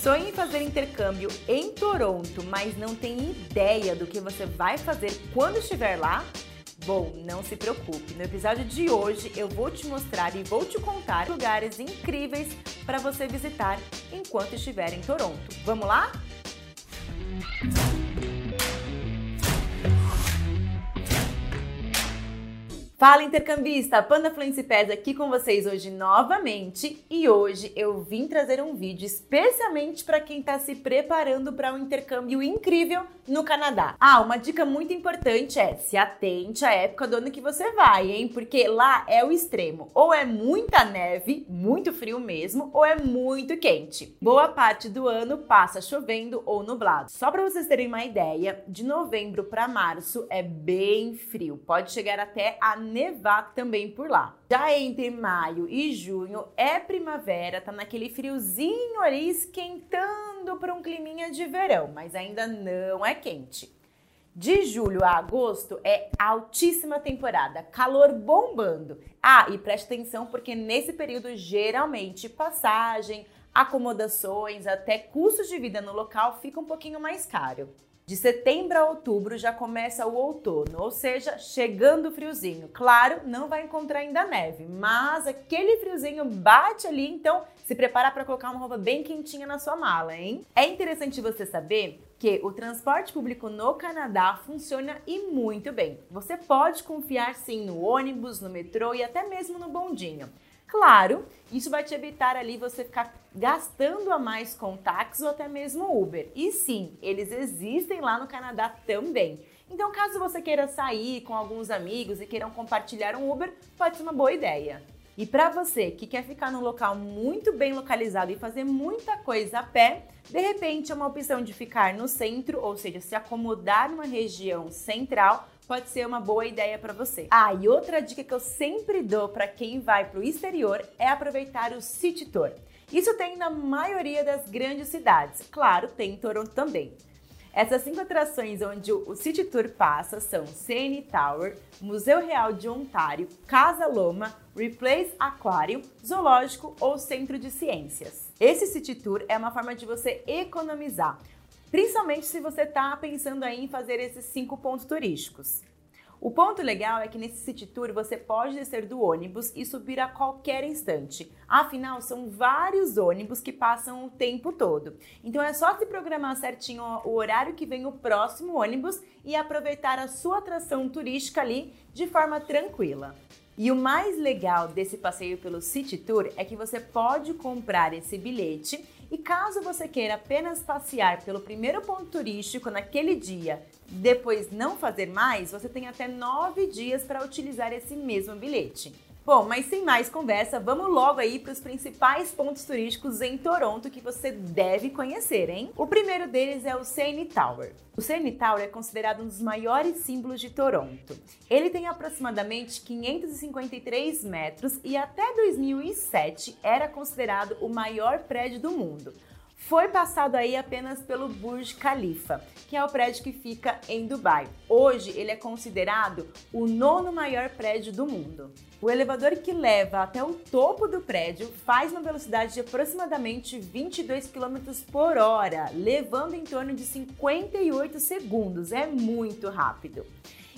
Sonha em fazer intercâmbio em Toronto, mas não tem ideia do que você vai fazer quando estiver lá? Bom, não se preocupe. No episódio de hoje eu vou te mostrar e vou te contar lugares incríveis para você visitar enquanto estiver em Toronto. Vamos lá? Fala intercambista, Panda Fluency Pass aqui com vocês hoje novamente e hoje eu vim trazer um vídeo especialmente para quem está se preparando para um intercâmbio incrível no Canadá. Ah, uma dica muito importante é se atente à época do ano que você vai, hein? Porque lá é o extremo, ou é muita neve, muito frio mesmo, ou é muito quente. Boa parte do ano passa chovendo ou nublado. Só para vocês terem uma ideia, de novembro para março é bem frio, pode chegar até a nevar também por lá. Já entre maio e junho é primavera, tá naquele friozinho ali esquentando para um climinha de verão, mas ainda não é quente. De julho a agosto é altíssima temporada, calor bombando. Ah, e preste atenção porque nesse período geralmente passagem, acomodações, até custos de vida no local fica um pouquinho mais caro. De setembro a outubro já começa o outono, ou seja, chegando o friozinho. Claro, não vai encontrar ainda neve, mas aquele friozinho bate ali, então se prepara para colocar uma roupa bem quentinha na sua mala, hein? É interessante você saber que o transporte público no Canadá funciona e muito bem. Você pode confiar sim no ônibus, no metrô e até mesmo no bondinho. Claro, isso vai te evitar ali você ficar gastando a mais com táxi ou até mesmo Uber. E sim, eles existem lá no Canadá também. Então, caso você queira sair com alguns amigos e queiram compartilhar um Uber, pode ser uma boa ideia. E para você que quer ficar num local muito bem localizado e fazer muita coisa a pé, de repente é uma opção de ficar no centro, ou seja, se acomodar numa região central, pode ser uma boa ideia para você. Ah, e outra dica que eu sempre dou para quem vai para o exterior é aproveitar o City Tour. Isso tem na maioria das grandes cidades. Claro, tem em Toronto também. Essas cinco atrações onde o City Tour passa são CN Tower, Museu Real de Ontário, Casa Loma, Replace Aquarium, Zoológico ou Centro de Ciências. Esse City Tour é uma forma de você economizar, principalmente se você está pensando aí em fazer esses cinco pontos turísticos. O ponto legal é que nesse City Tour você pode descer do ônibus e subir a qualquer instante. Afinal, são vários ônibus que passam o tempo todo. Então é só se programar certinho o horário que vem o próximo ônibus e aproveitar a sua atração turística ali de forma tranquila. E o mais legal desse passeio pelo City Tour é que você pode comprar esse bilhete e caso você queira apenas passear pelo primeiro ponto turístico naquele dia, depois não fazer mais, você tem até nove dias para utilizar esse mesmo bilhete. Bom, mas sem mais conversa, vamos logo aí para os principais pontos turísticos em Toronto que você deve conhecer, hein? O primeiro deles é o CN Tower. O CN Tower é considerado um dos maiores símbolos de Toronto. Ele tem aproximadamente 553 metros e até 2007 era considerado o maior prédio do mundo foi passado aí apenas pelo Burj Khalifa, que é o prédio que fica em Dubai. Hoje ele é considerado o nono maior prédio do mundo. O elevador que leva até o topo do prédio faz uma velocidade de aproximadamente 22 km por hora, levando em torno de 58 segundos. É muito rápido.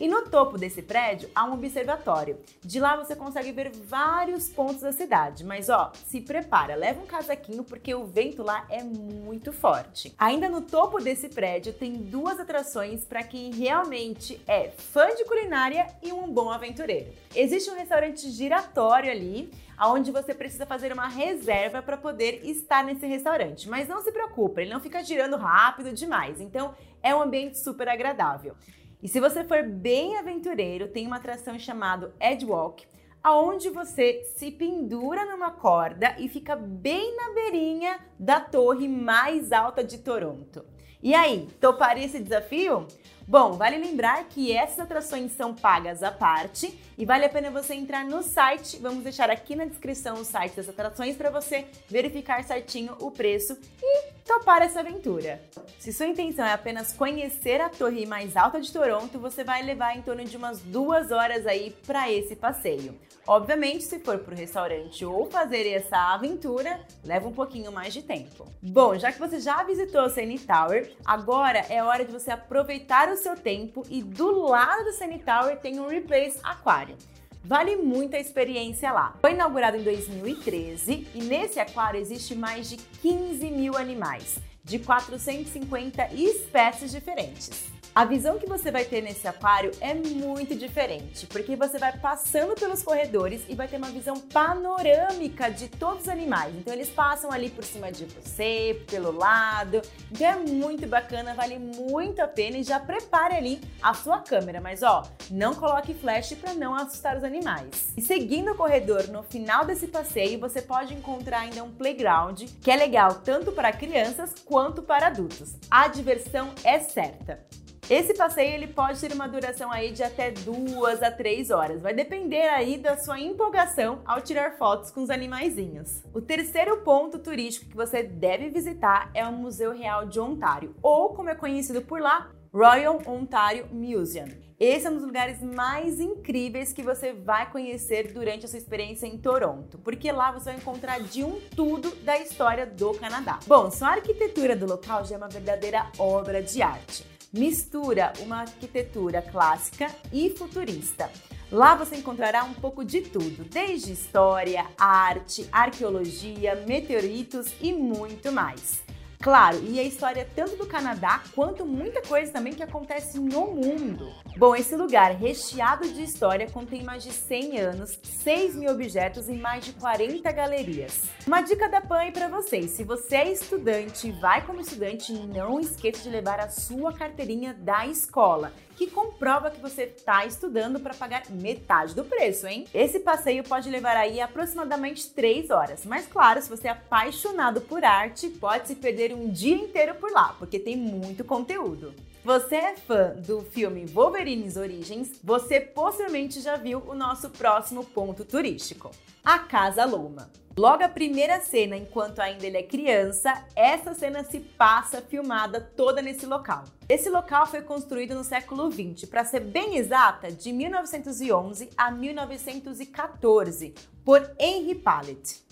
E no topo desse prédio há um observatório. De lá você consegue ver vários pontos da cidade. Mas ó, se prepara, leva um casaquinho porque o vento lá é muito forte. Ainda no topo desse prédio tem duas atrações para quem realmente é fã de culinária e um bom aventureiro. Existe um restaurante giratório ali, onde você precisa fazer uma reserva para poder estar nesse restaurante. Mas não se preocupe, ele não fica girando rápido demais. Então é um ambiente super agradável. E se você for bem aventureiro, tem uma atração chamada Edgewalk, aonde você se pendura numa corda e fica bem na beirinha da torre mais alta de Toronto. E aí, toparia esse desafio? Bom, vale lembrar que essas atrações são pagas à parte e vale a pena você entrar no site. Vamos deixar aqui na descrição o site das atrações para você verificar certinho o preço e topar essa aventura. Se sua intenção é apenas conhecer a torre mais alta de Toronto, você vai levar em torno de umas duas horas aí para esse passeio. Obviamente, se for para o restaurante ou fazer essa aventura, leva um pouquinho mais de tempo. Bom, já que você já visitou o CN Tower, agora é hora de você aproveitar o seu tempo e do lado do CN Tower tem um Replace Aquário. Vale muito a experiência lá. Foi inaugurado em 2013 e nesse aquário existe mais de 15 mil animais, de 450 espécies diferentes. A visão que você vai ter nesse aquário é muito diferente, porque você vai passando pelos corredores e vai ter uma visão panorâmica de todos os animais. Então eles passam ali por cima de você, pelo lado. Então é muito bacana, vale muito a pena e já prepare ali a sua câmera, mas ó, não coloque flash para não assustar os animais. E seguindo o corredor, no final desse passeio, você pode encontrar ainda um playground, que é legal tanto para crianças quanto para adultos. A diversão é certa. Esse passeio ele pode ter uma duração aí de até duas a três horas. Vai depender aí da sua empolgação ao tirar fotos com os animaizinhos. O terceiro ponto turístico que você deve visitar é o Museu Real de Ontário, ou como é conhecido por lá, Royal Ontario Museum. Esse é um dos lugares mais incríveis que você vai conhecer durante a sua experiência em Toronto, porque lá você vai encontrar de um tudo da história do Canadá. Bom, só a arquitetura do local já é uma verdadeira obra de arte mistura uma arquitetura clássica e futurista. Lá você encontrará um pouco de tudo, desde história, arte, arqueologia, meteoritos e muito mais. Claro, e a história tanto do Canadá quanto muita coisa também que acontece no mundo. Bom, esse lugar recheado de história contém mais de 100 anos, 6 mil objetos e mais de 40 galerias. Uma dica da PAN para vocês: se você é estudante e vai como estudante, não esqueça de levar a sua carteirinha da escola que comprova que você está estudando para pagar metade do preço, hein? Esse passeio pode levar aí aproximadamente 3 horas, mas claro, se você é apaixonado por arte, pode se perder um dia inteiro por lá, porque tem muito conteúdo. Você é fã do filme Wolverine's Origens? Você possivelmente já viu o nosso próximo ponto turístico, a Casa Loma. Logo a primeira cena, enquanto ainda ele é criança, essa cena se passa filmada toda nesse local. Esse local foi construído no século 20, para ser bem exata, de 1911 a 1914, por Henry Pallet.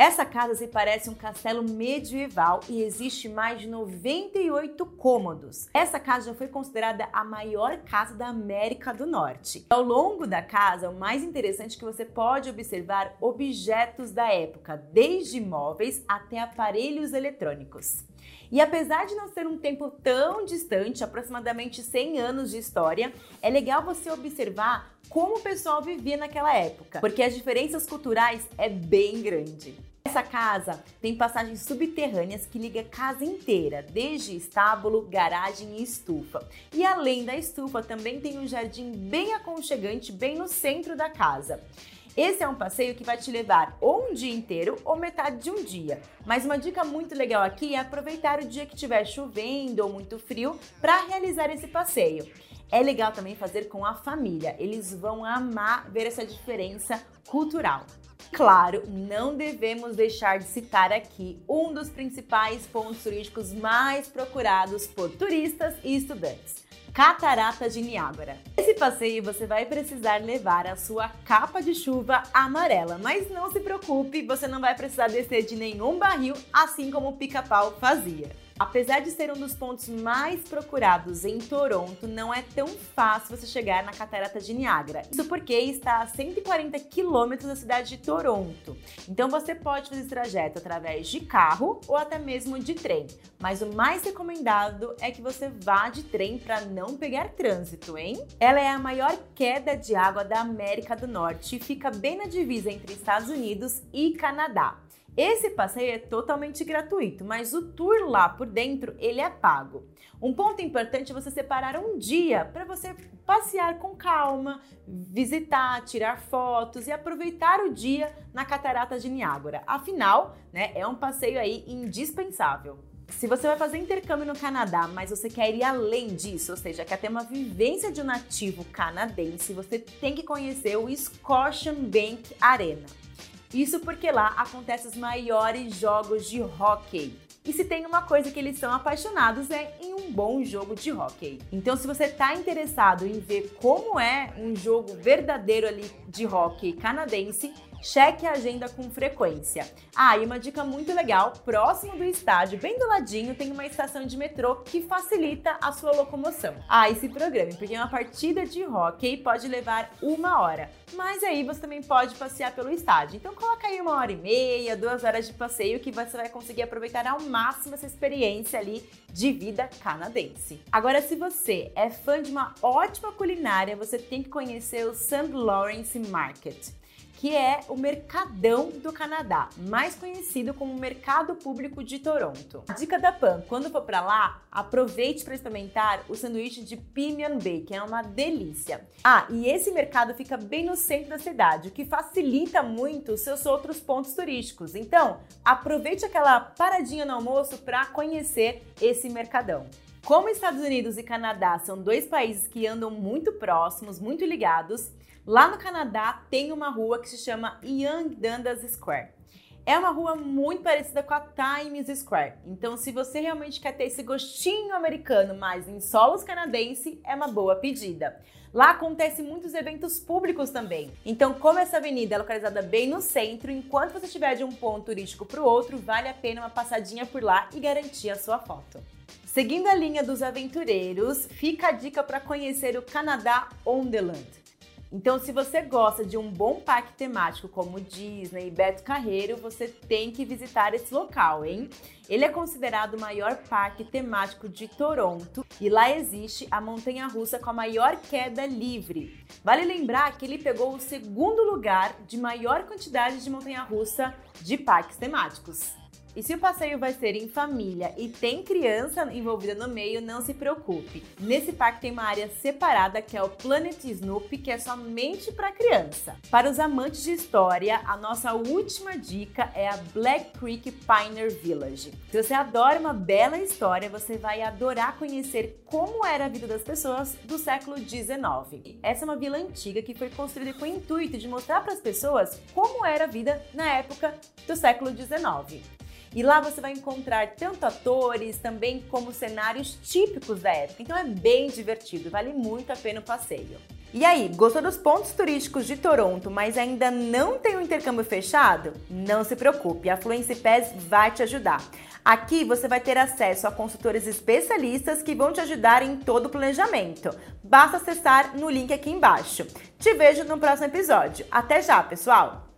Essa casa se parece um castelo medieval e existe mais de 98 cômodos. Essa casa já foi considerada a maior casa da América do Norte. Ao longo da casa, o mais interessante é que você pode observar objetos da época, desde móveis até aparelhos eletrônicos. E apesar de não ser um tempo tão distante, aproximadamente 100 anos de história, é legal você observar como o pessoal vivia naquela época, porque as diferenças culturais é bem grande. Essa casa tem passagens subterrâneas que liga a casa inteira, desde estábulo, garagem e estufa. E além da estufa, também tem um jardim bem aconchegante bem no centro da casa. Esse é um passeio que vai te levar ou um dia inteiro ou metade de um dia. Mas uma dica muito legal aqui é aproveitar o dia que estiver chovendo ou muito frio para realizar esse passeio. É legal também fazer com a família, eles vão amar ver essa diferença cultural. Claro, não devemos deixar de citar aqui um dos principais pontos turísticos mais procurados por turistas e estudantes. Catarata de Niágara. Esse passeio você vai precisar levar a sua capa de chuva amarela, mas não se preocupe, você não vai precisar descer de nenhum barril, assim como o pica-pau fazia. Apesar de ser um dos pontos mais procurados em Toronto, não é tão fácil você chegar na Catarata de Niágara. Isso porque está a 140 quilômetros da cidade de Toronto. Então você pode fazer esse trajeto através de carro ou até mesmo de trem. Mas o mais recomendado é que você vá de trem para não pegar trânsito, hein? Ela é a maior queda de água da América do Norte e fica bem na divisa entre Estados Unidos e Canadá. Esse passeio é totalmente gratuito, mas o tour lá por dentro ele é pago. Um ponto importante é você separar um dia para você passear com calma, visitar, tirar fotos e aproveitar o dia na Catarata de Niágara. Afinal, né, é um passeio aí indispensável. Se você vai fazer intercâmbio no Canadá, mas você quer ir além disso, ou seja, quer ter uma vivência de um nativo canadense, você tem que conhecer o Scotian Bank Arena. Isso porque lá acontecem os maiores jogos de hockey. E se tem uma coisa que eles são apaixonados é em um bom jogo de hockey. Então, se você está interessado em ver como é um jogo verdadeiro ali de hockey canadense, cheque a agenda com frequência. Ah, e uma dica muito legal: próximo do estádio, bem do ladinho, tem uma estação de metrô que facilita a sua locomoção. Ah, e se programe, porque uma partida de hockey pode levar uma hora. Mas aí você também pode passear pelo estádio. Então coloca aí uma hora e meia, duas horas de passeio que você vai conseguir aproveitar ao máximo essa experiência ali de vida canadense. Agora, se você é fã de uma ótima culinária, você tem que conhecer o St. Lawrence Market que é o Mercadão do Canadá, mais conhecido como Mercado Público de Toronto. Dica da Pan, quando for para lá, aproveite para experimentar o sanduíche de Pinion Bacon, é uma delícia. Ah, e esse mercado fica bem no centro da cidade, o que facilita muito os seus outros pontos turísticos. Então, aproveite aquela paradinha no almoço para conhecer esse mercadão. Como Estados Unidos e Canadá são dois países que andam muito próximos, muito ligados, Lá no Canadá tem uma rua que se chama Young Dundas Square. É uma rua muito parecida com a Times Square. Então, se você realmente quer ter esse gostinho americano, mas em solos canadense, é uma boa pedida. Lá acontecem muitos eventos públicos também. Então, como essa avenida é localizada bem no centro, enquanto você estiver de um ponto turístico para o outro, vale a pena uma passadinha por lá e garantir a sua foto. Seguindo a linha dos aventureiros, fica a dica para conhecer o Canadá Wonderland. Então, se você gosta de um bom parque temático como Disney e Beto Carreiro, você tem que visitar esse local, hein? Ele é considerado o maior parque temático de Toronto e lá existe a montanha russa com a maior queda livre. Vale lembrar que ele pegou o segundo lugar de maior quantidade de montanha russa de parques temáticos. E se o passeio vai ser em família e tem criança envolvida no meio, não se preocupe. Nesse parque tem uma área separada que é o Planet Snoopy, que é somente para criança. Para os amantes de história, a nossa última dica é a Black Creek Pioneer Village. Se você adora uma bela história, você vai adorar conhecer como era a vida das pessoas do século XIX. Essa é uma vila antiga que foi construída com o intuito de mostrar para as pessoas como era a vida na época do século XIX. E lá você vai encontrar tanto atores, também como cenários típicos da época. Então é bem divertido, vale muito a pena o passeio. E aí, gostou dos pontos turísticos de Toronto, mas ainda não tem o um intercâmbio fechado? Não se preocupe, a Fluency Pass vai te ajudar. Aqui você vai ter acesso a consultores especialistas que vão te ajudar em todo o planejamento. Basta acessar no link aqui embaixo. Te vejo no próximo episódio. Até já, pessoal!